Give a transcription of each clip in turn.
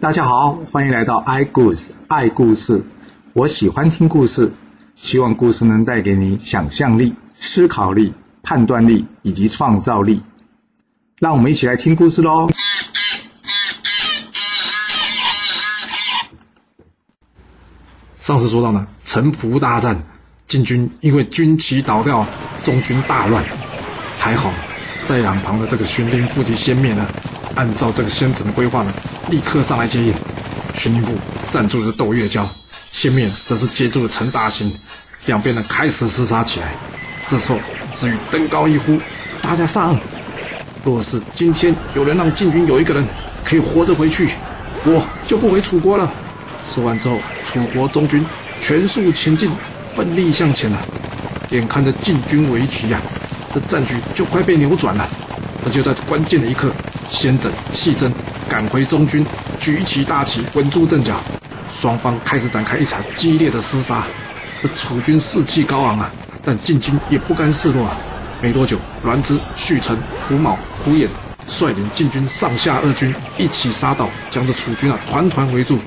大家好，欢迎来到 i 故事爱故事。我喜欢听故事，希望故事能带给你想象力、思考力、判断力以及创造力。让我们一起来听故事喽！上次说到呢，城濮大战，晋军因为军旗倒掉，中军大乱。还好，在两旁的这个荀林父及先灭呢，按照这个先轸的规划呢，立刻上来接应。荀林父站住了窦月娇，先面则是接住了陈大兴，两边呢开始厮杀起来。这时候子羽登高一呼：“大家上！若是今天有人让晋军有一个人可以活着回去，我就不回楚国了。”说完之后，楚国中军全速前进，奋力向前了。眼看着晋军围局呀，这战局就快被扭转了。而就在关键的一刻，先整、细针赶回中军，举起大旗，稳住阵脚。双方开始展开一场激烈的厮杀。这楚军士气高昂啊，但晋军也不甘示弱啊。没多久，栾枝、胥臣、胡卯、胡衍率领晋军上下二军一起杀到，将这楚军啊团团围住。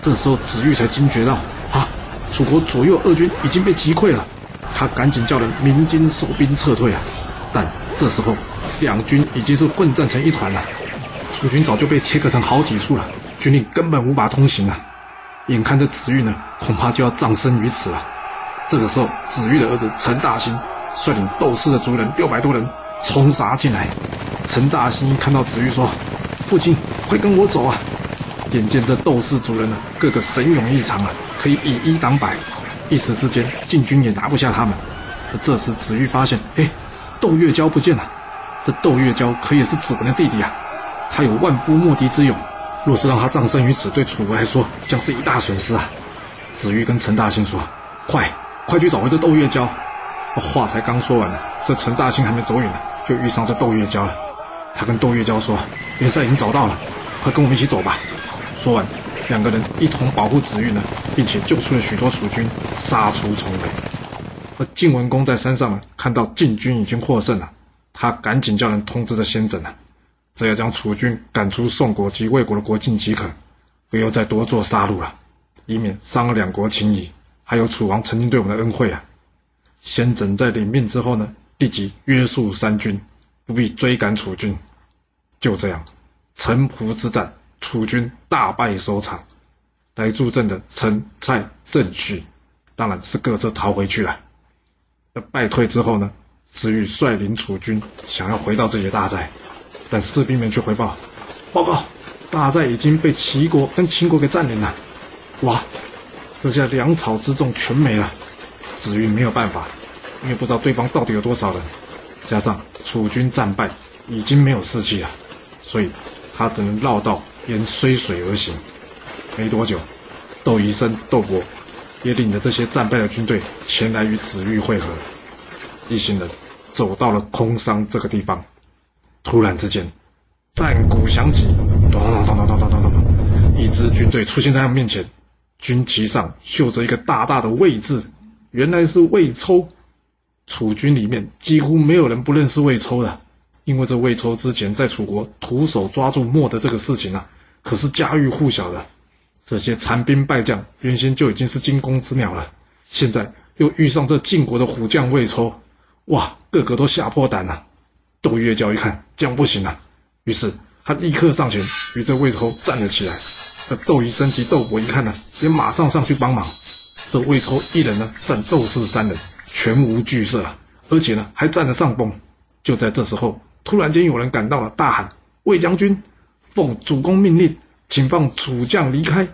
这时候，子玉才惊觉到，啊，楚国左右二军已经被击溃了。他赶紧叫人鸣金收兵撤退啊！但这时候，两军已经是混战成一团了。楚军早就被切割成好几处了，军令根本无法通行了。眼看着子玉呢，恐怕就要葬身于此了。这个时候，子玉的儿子陈大兴率领斗士的族人六百多人冲杀进来。陈大兴看到子玉，说：“父亲，快跟我走啊！”眼见这斗士族人呢，个个神勇异常啊，可以以一挡百，一时之间晋军也拿不下他们。这时子玉发现，哎，窦月娇不见了。这窦月娇可也是子文的弟弟啊，他有万夫莫敌之勇，若是让他葬身于此，对楚国来说将是一大损失啊。子玉跟陈大兴说：“快，快去找回这窦月娇。”话才刚说完呢，这陈大兴还没走远呢，就遇上这窦月娇了。他跟窦月娇说：“元帅已经找到了，快跟我们一起走吧。”说完，两个人一同保护子玉呢，并且救出了许多楚军，杀出重围。而晋文公在山上，看到晋军已经获胜了，他赶紧叫人通知着先轸啊，这要将楚军赶出宋国及魏国的国境即可，不要再多做杀戮了，以免伤了两国情谊，还有楚王曾经对我们的恩惠啊。先轸在领命之后呢，立即约束三军，不必追赶楚军。就这样，城濮之战。楚军大败收场，来助阵的陈、蔡、郑、许，当然是各自逃回去了。那败退之后呢，子羽率领楚军想要回到自己的大寨，但士兵们却回报：报告，大寨已经被齐国跟秦国给占领了。哇，这下粮草之众全没了。子羽没有办法，因为不知道对方到底有多少人，加上楚军战败，已经没有士气了，所以他只能绕道。沿睢水而行，没多久，窦宜生、窦伯也领着这些战败的军队前来与子玉会合。一行人走到了空桑这个地方，突然之间，战鼓响起，咚咚咚咚咚咚咚咚，一支军队出现在他们面前，军旗上绣着一个大大的“魏”字，原来是魏抽。楚军里面几乎没有人不认识魏抽的。因为这魏抽之前在楚国徒手抓住墨的这个事情啊，可是家喻户晓的。这些残兵败将原先就已经是惊弓之鸟了，现在又遇上这晋国的虎将魏抽，哇，个个都吓破胆了。窦月娇一看这样不行啊，于是他立刻上前与这魏抽站了起来。这窦宜生及窦伯一看呢，也马上上去帮忙。这魏抽一人呢战斗士三人，全无惧色啊，而且呢还占了上风。就在这时候。突然间，有人赶到了，大喊：“魏将军，奉主公命令，请放楚将离开，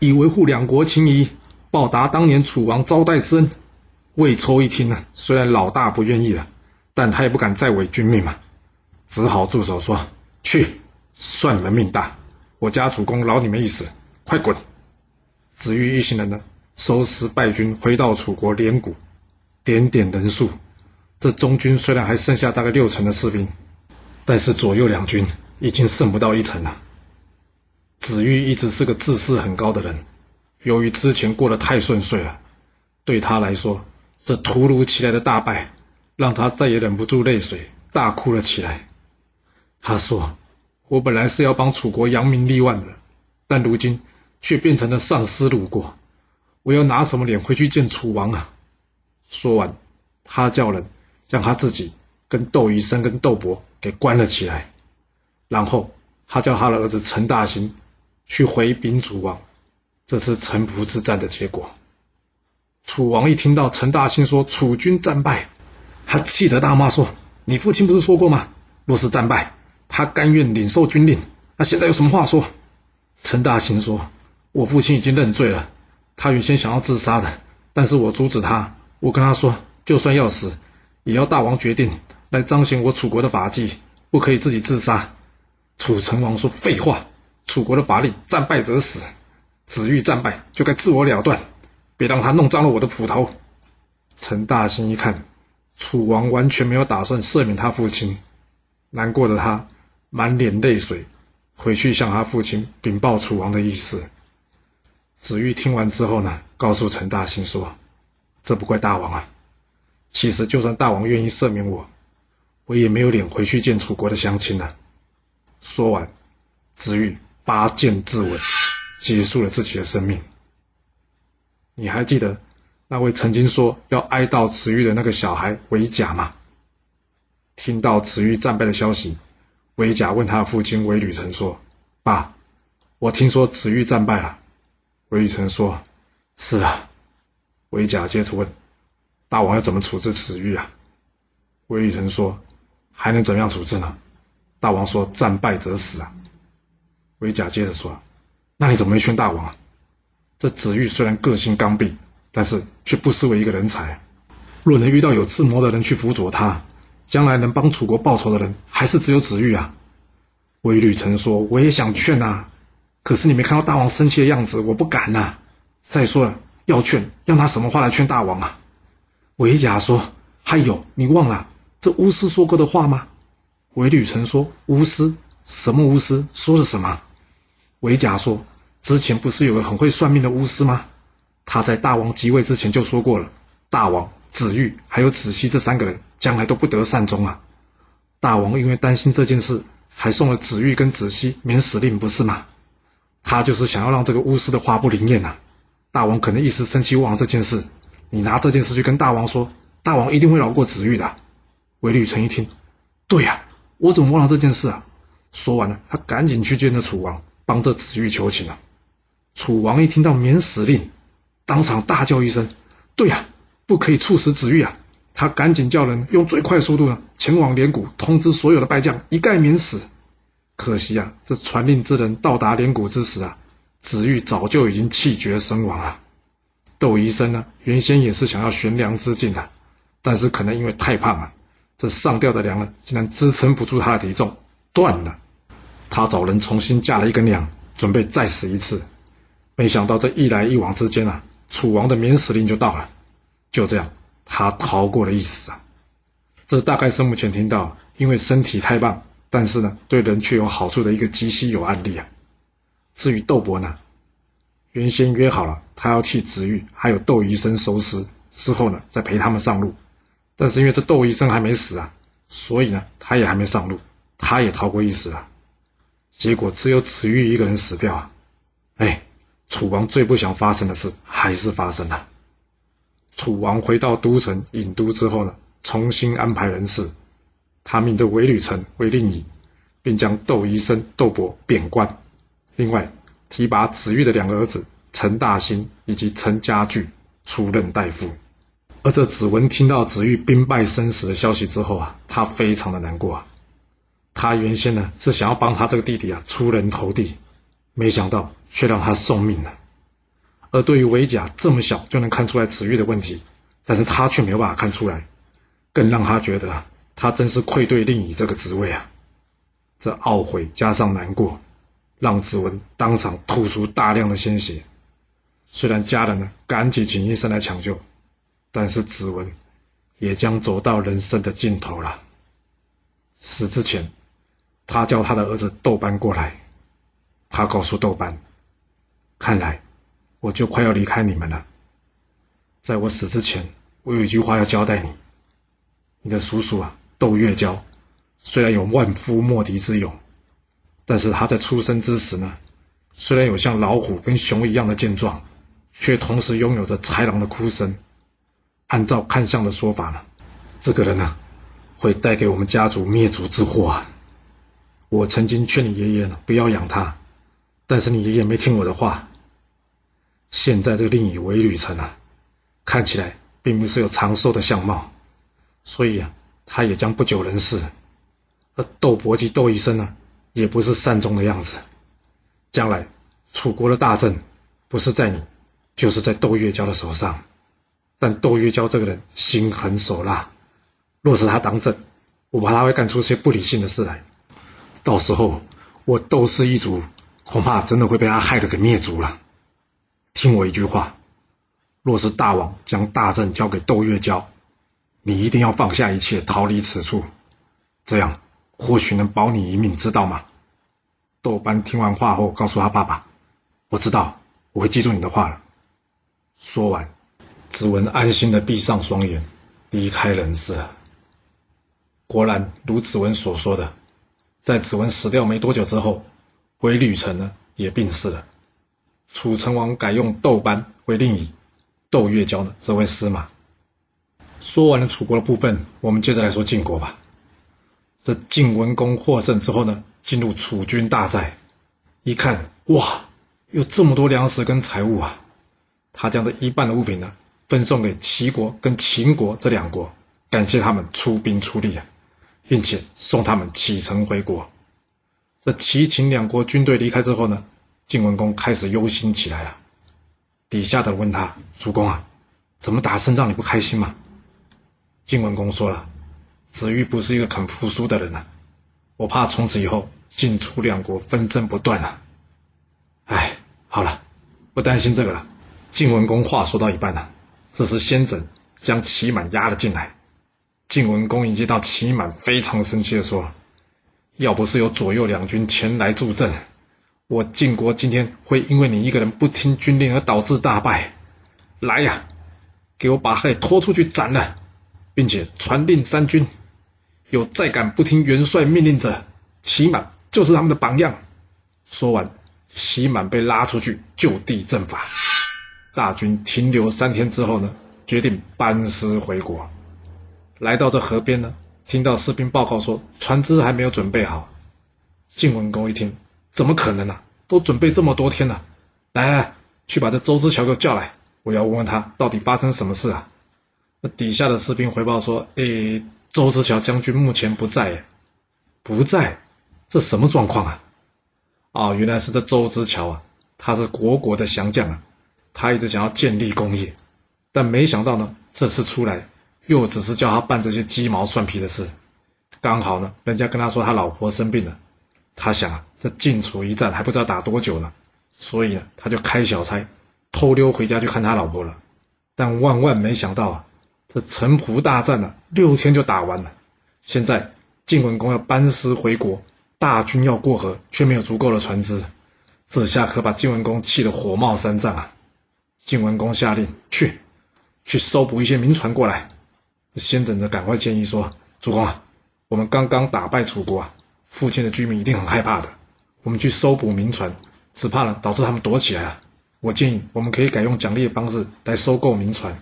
以维护两国情谊，报答当年楚王招待之恩。”魏抽一听呢，虽然老大不愿意了，但他也不敢再违军命嘛，只好住手说：“去，算你们命大，我家主公饶你们一死，快滚！”子玉一行人呢，收拾败军，回到楚国连谷，点点人数，这中军虽然还剩下大概六成的士兵。但是左右两军已经剩不到一成了。子玉一直是个自视很高的人，由于之前过得太顺遂了，对他来说，这突如其来的大败让他再也忍不住泪水，大哭了起来。他说：“我本来是要帮楚国扬名立万的，但如今却变成了丧尸路过。我要拿什么脸回去见楚王啊？说完，他叫人将他自己跟窦医生跟窦伯给关了起来，然后他叫他的儿子陈大兴去回禀楚王，这次城濮之战的结果。楚王一听到陈大兴说楚军战败，他气得大骂说：“你父亲不是说过吗？若是战败，他甘愿领受军令。那现在有什么话说？”陈大兴说：“我父亲已经认罪了。”他原先想要自杀的，但是我阻止他。我跟他说，就算要死，也要大王决定来彰显我楚国的法纪，不可以自己自杀。楚成王说：“废话，楚国的法令，战败者死。子玉战败就该自我了断，别让他弄脏了我的斧头。”陈大兴一看，楚王完全没有打算赦免他父亲，难过的他满脸泪水，回去向他父亲禀报楚王的意思。子玉听完之后呢，告诉陈大兴说：“这不怪大王啊，其实就算大王愿意赦免我，我也没有脸回去见楚国的乡亲了。”说完，子玉拔剑自刎，结束了自己的生命。你还记得那位曾经说要哀悼子玉的那个小孩韦甲吗？听到子玉战败的消息，韦甲问他的父亲韦履成说：“爸，我听说子玉战败了。”韦雨成说：“是啊。”韦甲接着问：“大王要怎么处置子玉啊？”韦雨成说：“还能怎样处置呢？大王说战败则死啊。”韦甲接着说：“那你怎么没劝大王啊？这子玉虽然个性刚愎，但是却不失为一个人才。若能遇到有智谋的人去辅佐他，将来能帮楚国报仇的人，还是只有子玉啊。”韦履成说：“我也想劝呐。”可是你没看到大王生气的样子，我不敢呐。再说了，要劝要拿什么话来劝大王啊？韦甲说：“还有，你忘了这巫师说过的话吗？”韦履成说：“巫师？什么巫师？说了什么？”韦甲说：“之前不是有个很会算命的巫师吗？他在大王即位之前就说过了，大王、子玉还有子熙这三个人将来都不得善终啊。大王因为担心这件事，还送了子玉跟子熙免死令，不是吗？”他就是想要让这个巫师的话不灵验呐，大王可能一时生气忘了这件事，你拿这件事去跟大王说，大王一定会饶过子玉的。韦履成一听，对呀，我怎么忘了这件事啊？说完了，他赶紧去见了楚王，帮着子玉求情了。楚王一听到免死令，当场大叫一声：“对呀，不可以处死子玉啊！”他赶紧叫人用最快速度呢前往连谷，通知所有的败将一概免死。可惜啊，这传令之人到达连谷之时啊，子玉早就已经气绝身亡了。窦医生呢，原先也是想要悬梁自尽的，但是可能因为太胖了，这上吊的梁呢，竟然支撑不住他的体重，断了。他找人重新架了一根梁，准备再死一次。没想到这一来一往之间啊，楚王的免死令就到了。就这样，他逃过了一死啊。这大概是目前听到，因为身体太棒。但是呢，对人却有好处的一个极稀有案例啊。至于窦伯呢，原先约好了，他要替子玉还有窦医生收尸，之后呢再陪他们上路。但是因为这窦医生还没死啊，所以呢他也还没上路，他也逃过一死啊。结果只有子玉一个人死掉啊。哎，楚王最不想发生的事还是发生了。楚王回到都城郢都之后呢，重新安排人事。他命这韦吕成为令尹，并将窦宜生、窦伯贬官。另外，提拔子玉的两个儿子陈大兴以及陈家具出任大夫。而这子文听到子玉兵败身死的消息之后啊，他非常的难过啊。他原先呢是想要帮他这个弟弟啊出人头地，没想到却让他送命了。而对于韦甲这么小就能看出来子玉的问题，但是他却没有办法看出来，更让他觉得。他真是愧对令尹这个职位啊！这懊悔加上难过，让子文当场吐出大量的鲜血。虽然家人呢赶紧请医生来抢救，但是子文也将走到人生的尽头了。死之前，他叫他的儿子豆班过来，他告诉豆瓣：“看来我就快要离开你们了。在我死之前，我有一句话要交代你，你的叔叔啊。”窦月娇虽然有万夫莫敌之勇，但是他在出生之时呢，虽然有像老虎跟熊一样的健壮，却同时拥有着豺狼的哭声。按照看相的说法呢，这个人呢，会带给我们家族灭族之祸啊！我曾经劝你爷爷呢，不要养他，但是你爷爷没听我的话。现在这个令尹韦吕城啊，看起来并不是有长寿的相貌，所以啊，他也将不久人世。而窦伯及窦医生呢，也不是善终的样子。将来楚国的大政，不是在你，就是在窦月娇的手上。但窦月娇这个人心狠手辣，若是他当政，我怕他会干出些不理性的事来。到时候我窦氏一族恐怕真的会被他害得给灭族了。听我一句话，若是大王将大政交给窦月娇，你一定要放下一切，逃离此处，这样或许能保你一命，知道吗？窦班听完话后，告诉他爸爸：“我知道，我会记住你的话了。”说完，子文安心的闭上双眼，离开人世了。果然如子文所说的，在子文死掉没多久之后，韦吕臣呢也病逝了。楚成王改用窦班为令尹，窦月娇呢则为司马。说完了楚国的部分，我们接着来说晋国吧。这晋文公获胜之后呢，进入楚军大寨，一看，哇，有这么多粮食跟财物啊！他将这一半的物品呢，分送给齐国跟秦国这两国，感谢他们出兵出力啊，并且送他们启程回国。这齐秦两国军队离开之后呢？晋文公开始忧心起来了，底下的问他：“主公啊，怎么打胜仗你不开心吗？”晋文公说了：“子玉不是一个肯服输的人呐，我怕从此以后晋楚两国纷争不断啊。”哎，好了，不担心这个了。晋文公话说到一半呢，这时先轸将齐满押了进来。晋文公一接到齐满，非常生气的说：“要不是有左右两军前来助阵。”我晋国今天会因为你一个人不听军令而导致大败，来呀，给我把黑拖出去斩了，并且传令三军，有再敢不听元帅命令者，齐满就是他们的榜样。说完，齐满被拉出去就地正法。大军停留三天之后呢，决定班师回国。来到这河边呢，听到士兵报告说船只还没有准备好。晋文公一听。怎么可能呢？都准备这么多天了，来来，去把这周之桥给我叫来，我要问问他到底发生什么事啊？那底下的士兵回报说：“诶，周之桥将军目前不在耶，不在，这什么状况啊？”哦，原来是这周之桥啊，他是国国的降将啊，他一直想要建立功业，但没想到呢，这次出来又只是叫他办这些鸡毛蒜皮的事，刚好呢，人家跟他说他老婆生病了。他想啊，这晋楚一战还不知道打多久呢，所以呢，他就开小差，偷溜回家去看他老婆了。但万万没想到啊，这城濮大战呢，六天就打完了。现在晋文公要班师回国，大军要过河，却没有足够的船只，这下可把晋文公气得火冒三丈啊！晋文公下令去，去搜捕一些民船过来。先轸着赶快建议说：“主公啊，我们刚刚打败楚国啊。”附近的居民一定很害怕的，我们去搜捕民船，只怕呢导致他们躲起来了。我建议我们可以改用奖励的方式来收购民船，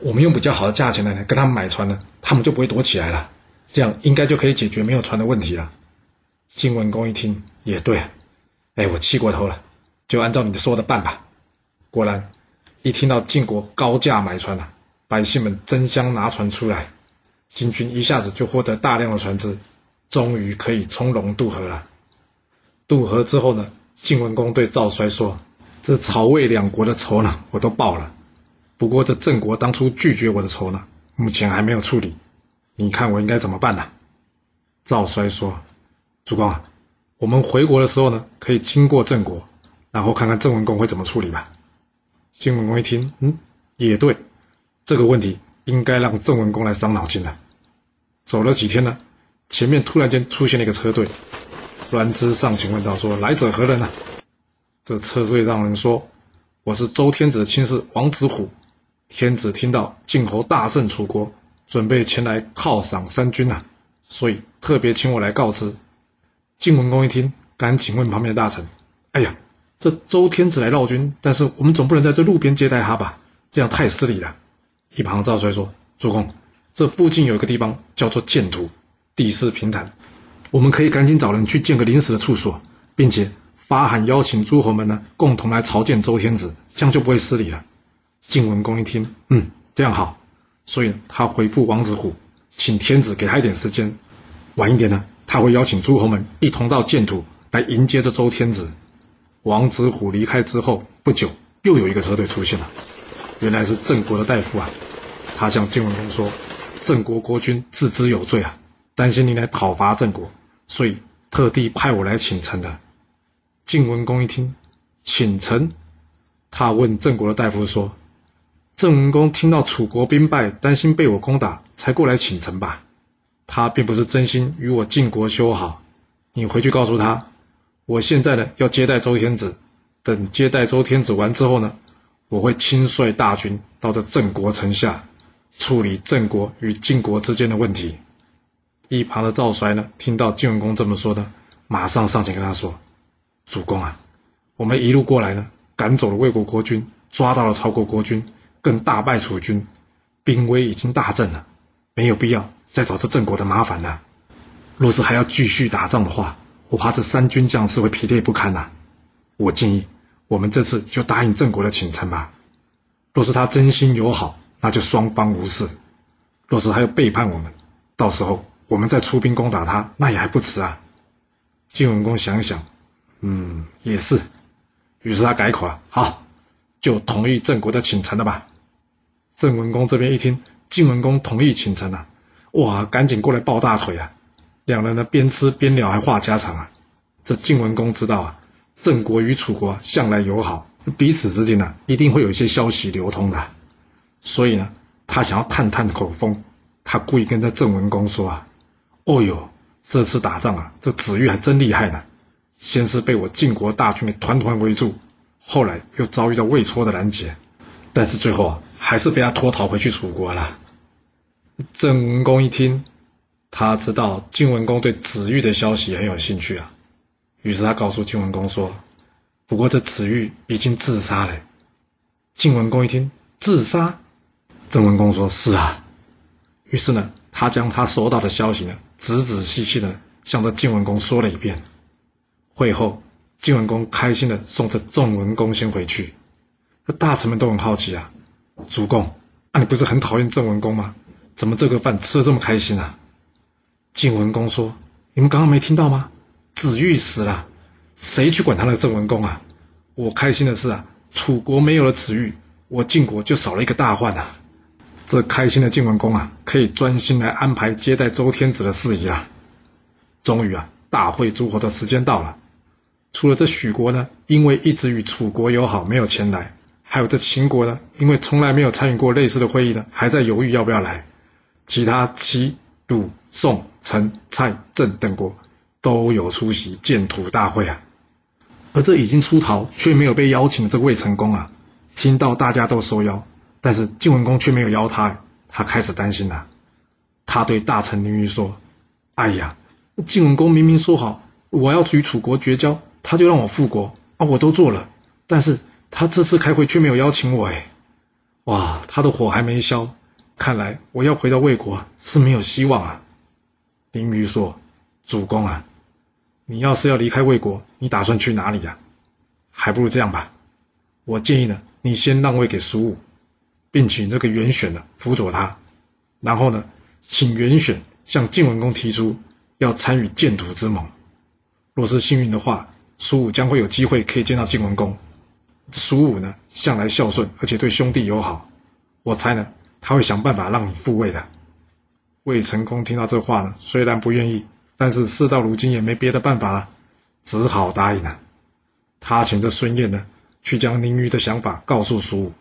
我们用比较好的价钱来跟他们买船呢，他们就不会躲起来了。这样应该就可以解决没有船的问题了。晋文公一听也对，啊哎，我气过头了，就按照你的说的办吧。果然，一听到晋国高价买船了，百姓们争相拿船出来，晋军一下子就获得大量的船只。终于可以从容渡河了。渡河之后呢，晋文公对赵衰说：“这曹魏两国的仇呢，我都报了。不过这郑国当初拒绝我的仇呢，目前还没有处理。你看我应该怎么办呢？”赵衰说：“主公啊，我们回国的时候呢，可以经过郑国，然后看看郑文公会怎么处理吧。”晋文公一听，嗯，也对，这个问题应该让郑文公来伤脑筋了。走了几天呢？前面突然间出现了一个车队，栾之上前问道：“说来者何人啊？”这车队让人说：“我是周天子的亲事王子虎。天子听到晋侯大胜楚国，准备前来犒赏三军啊，所以特别请我来告知。”晋文公一听，赶紧问旁边的大臣：“哎呀，这周天子来绕军，但是我们总不能在这路边接待他吧？这样太失礼了。”一旁赵衰说：“主公，这附近有一个地方叫做建土，地势平坦，我们可以赶紧找人去建个临时的处所，并且发函邀请诸侯们呢，共同来朝见周天子，这样就不会失礼了。”晋文公一听，嗯，这样好，所以他回复王子虎，请天子给他一点时间，晚一点呢，他会邀请诸侯们一同到建土来迎接这周天子。王子虎离开之后不久，又有一个车队出现了，原来是郑国的大夫啊。他向晋文公说：“郑国国君自知有罪啊，担心您来讨伐郑国，所以特地派我来请臣的。”晋文公一听，请臣，他问郑国的大夫说。郑文公听到楚国兵败，担心被我攻打，才过来请臣吧。他并不是真心与我晋国修好。你回去告诉他，我现在呢要接待周天子。等接待周天子完之后呢，我会亲率大军到这郑国城下，处理郑国与晋国之间的问题。一旁的赵衰呢，听到晋文公这么说呢，马上上前跟他说：“主公啊，我们一路过来呢，赶走了魏国国君，抓到了曹国国君。”更大败楚军，兵威已经大振了，没有必要再找这郑国的麻烦了。若是还要继续打仗的话，我怕这三军将士会疲累不堪呐。我建议我们这次就答应郑国的请臣吧。若是他真心友好，那就双方无事；若是他要背叛我们，到时候我们再出兵攻打他，那也还不迟啊。晋文公想想，嗯，也是。于是他改口了，好。就同意郑国的请臣了吧？郑文公这边一听晋文公同意请臣了，哇，赶紧过来抱大腿啊！两人呢边吃边聊，还话家常啊。这晋文公知道啊，郑国与楚国向来友好，彼此之间呢一定会有一些消息流通的，所以呢，他想要探探口风，他故意跟这郑文公说啊：“哦哟，这次打仗啊，这子玉还真厉害呢，先是被我晋国大军给团团围住。”后来又遭遇到魏戳的拦截，但是最后啊，还是被他脱逃回去楚国了。郑文公一听，他知道晋文公对子玉的消息很有兴趣啊，于是他告诉晋文公说：“不过这子玉已经自杀了。”晋文公一听，自杀，郑文公说：“是啊。”于是呢，他将他收到的消息呢，仔仔细细的向这晋文公说了一遍。会后。晋文公开心的送这郑文公先回去，那大臣们都很好奇啊，主公，啊你不是很讨厌郑文公吗？怎么这个饭吃的这么开心啊？晋文公说：“你们刚刚没听到吗？子玉死了，谁去管他那个郑文公啊？我开心的是啊，楚国没有了子玉，我晋国就少了一个大患啊！这开心的晋文公啊，可以专心来安排接待周天子的事宜了。终于啊，大会诸侯的时间到了。”除了这许国呢，因为一直与楚国友好，没有前来；还有这秦国呢，因为从来没有参与过类似的会议呢，还在犹豫要不要来。其他齐、鲁、宋、陈、蔡、郑等国都有出席建土大会啊。而这已经出逃却没有被邀请的这魏成功啊，听到大家都受邀，但是晋文公却没有邀他，他开始担心了。他对大臣宁玉说：“哎呀，晋文公明明说好我要与楚国绝交。”他就让我复国啊，我都做了，但是他这次开会却没有邀请我，哎，哇，他的火还没消，看来我要回到魏国是没有希望啊。丁于说：“主公啊，你要是要离开魏国，你打算去哪里呀？还不如这样吧，我建议呢，你先让位给苏武，并请这个袁选呢辅佐他，然后呢，请袁选向晋文公提出要参与建土之盟，若是幸运的话。”苏武将会有机会可以见到晋文公。苏武呢，向来孝顺，而且对兄弟友好。我猜呢，他会想办法让你复位的。魏成功听到这话呢，虽然不愿意，但是事到如今也没别的办法了，只好答应了。他请这孙燕呢，去将宁虞的想法告诉苏武。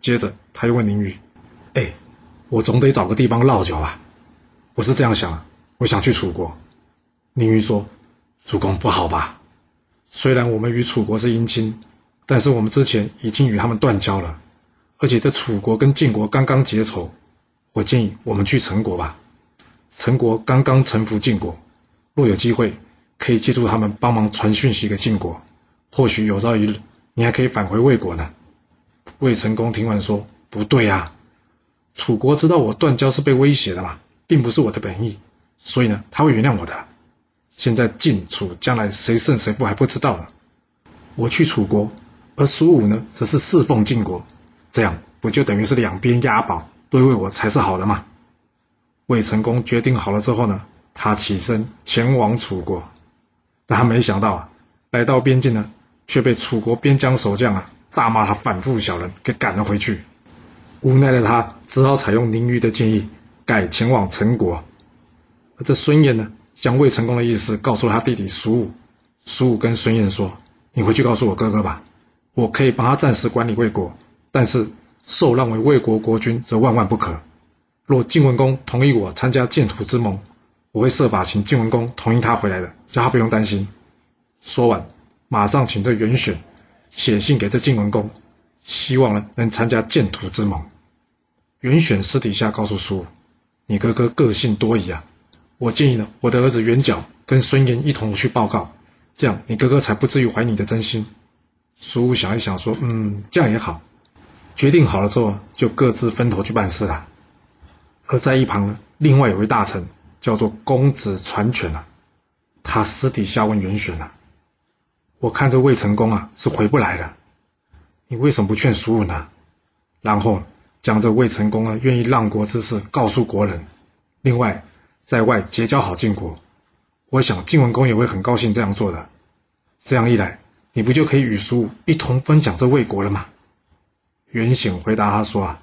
接着他又问宁虞：“哎，我总得找个地方落脚啊。我是这样想，我想去楚国。”宁虞说：“主公不好吧？”虽然我们与楚国是姻亲，但是我们之前已经与他们断交了，而且这楚国跟晋国刚刚结仇，我建议我们去陈国吧。陈国刚刚臣服晋国，若有机会，可以借助他们帮忙传讯息给晋国，或许有朝一日你还可以返回魏国呢。”魏成功听完说：“不对啊，楚国知道我断交是被威胁的嘛，并不是我的本意，所以呢，他会原谅我的。现在晋楚将来谁胜谁负还不知道呢。我去楚国，而苏武呢，则是侍奉晋国，这样不就等于是两边押宝，对魏我才是好的嘛？”魏成功决定好了之后呢，他起身前往楚国，但他没想到啊，来到边境呢，却被楚国边疆守将啊。大骂他反复小人，给赶了回去。无奈的他只好采用宁虞的建议，改前往陈国。而这孙燕呢，将魏成功的意思告诉了他弟弟苏武。苏武跟孙燕说：“你回去告诉我哥哥吧，我可以帮他暂时管理魏国，但是受让为魏国国君则万万不可。若晋文公同意我参加建土之盟，我会设法请晋文公同意他回来的，叫他不用担心。”说完，马上请这袁选。写信给这晋文公，希望呢能参加建土之盟。袁选私底下告诉叔武：“你哥哥个性多疑啊，我建议呢，我的儿子袁角跟孙岩一同去报告，这样你哥哥才不至于怀疑你的真心。”叔武想一想说：“嗯，这样也好。”决定好了之后，就各自分头去办事了。而在一旁呢，另外有位大臣叫做公子传权啊，他私底下问袁选啊。我看这魏成功啊是回不来了，你为什么不劝苏武呢？然后将这魏成功啊愿意让国之事告诉国人，另外在外结交好晋国，我想晋文公也会很高兴这样做的。这样一来，你不就可以与苏武一同分享这魏国了吗？袁显回答他说啊，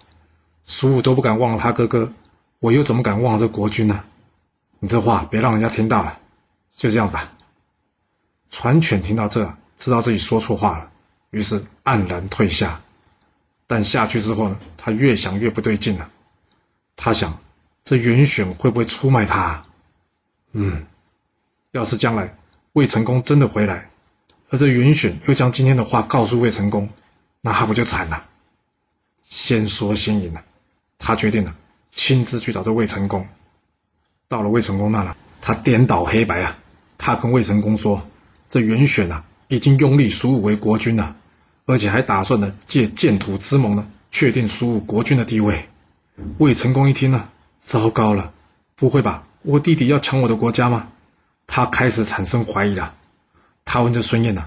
苏武都不敢忘了他哥哥，我又怎么敢忘了这国君呢？你这话别让人家听到了，就这样吧。传犬听到这，知道自己说错话了，于是黯然退下。但下去之后呢，他越想越不对劲了。他想，这袁选会不会出卖他？啊嗯，要是将来魏成功真的回来，而这袁选又将今天的话告诉魏成功，那他不就惨了？先说先赢了，他决定了亲自去找这魏成功。到了魏成功那了，他颠倒黑白啊，他跟魏成功说。这袁选啊，已经拥立苏武为国君了，而且还打算呢借建土之盟呢，确定苏武国君的地位。魏成功一听呢，糟糕了，不会吧？我弟弟要抢我的国家吗？他开始产生怀疑了。他问这孙燕呢：“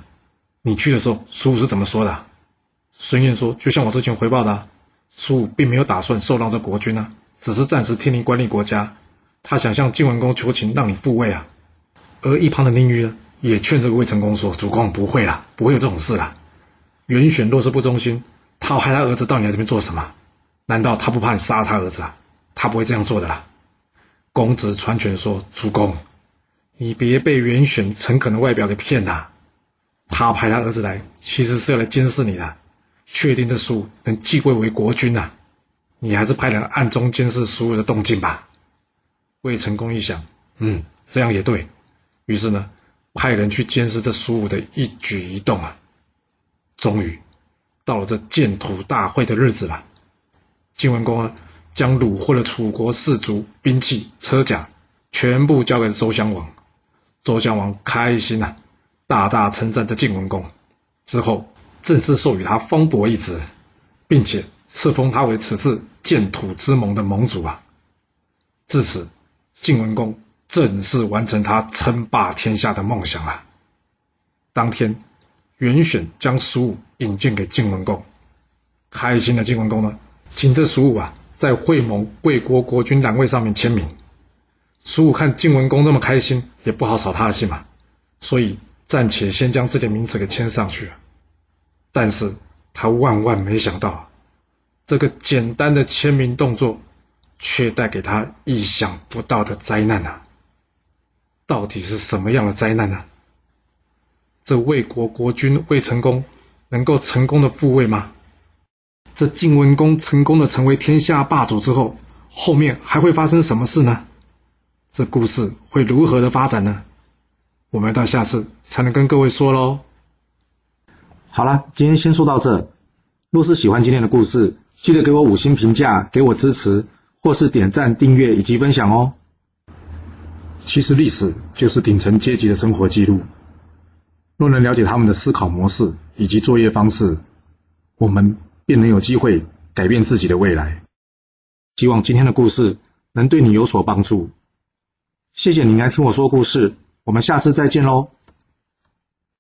你去的时候，苏武是怎么说的？”孙燕说：“就像我之前回报的，苏武并没有打算受让这国君呢，只是暂时替您管理国家。他想向晋文公求情，让你复位啊。”而一旁的宁虞呢？也劝这个魏成功说：“主公不会啦，不会有这种事啦。袁选若是不忠心，他害他儿子到你这边做什么？难道他不怕你杀了他儿子啊？他不会这样做的啦。”公子传权说：“主公，你别被袁选诚恳的外表给骗了。他派他儿子来，其实是要来监视你的，确定这书能继位为国君呐。你还是派人暗中监视苏的动静吧。”魏成功一想，嗯，这样也对于是呢。派人去监视这苏武的一举一动啊！终于到了这建土大会的日子了。晋文公啊，将虏获了楚国士卒、兵器、车甲，全部交给了周襄王。周襄王开心呐，大大称赞这晋文公，之后正式授予他方伯一职，并且赐封他为此次建土之盟的盟主啊。至此，晋文公。正式完成他称霸天下的梦想了。当天，袁选将苏武引荐给晋文公，开心的晋文公呢，请这苏武啊，在会盟魏国国君栏位上面签名。苏武看晋文公这么开心，也不好扫他的兴嘛，所以暂且先将这件名词给签上去。但是他万万没想到，这个简单的签名动作，却带给他意想不到的灾难啊！到底是什么样的灾难呢？这魏国国君魏成功能够成功的复位吗？这晋文公成功的成为天下霸主之后，后面还会发生什么事呢？这故事会如何的发展呢？我们到下次才能跟各位说喽。好了，今天先说到这。若是喜欢今天的故事，记得给我五星评价，给我支持，或是点赞、订阅以及分享哦。其实历史就是顶层阶级的生活记录。若能了解他们的思考模式以及作业方式，我们便能有机会改变自己的未来。希望今天的故事能对你有所帮助。谢谢你来听我说故事，我们下次再见喽。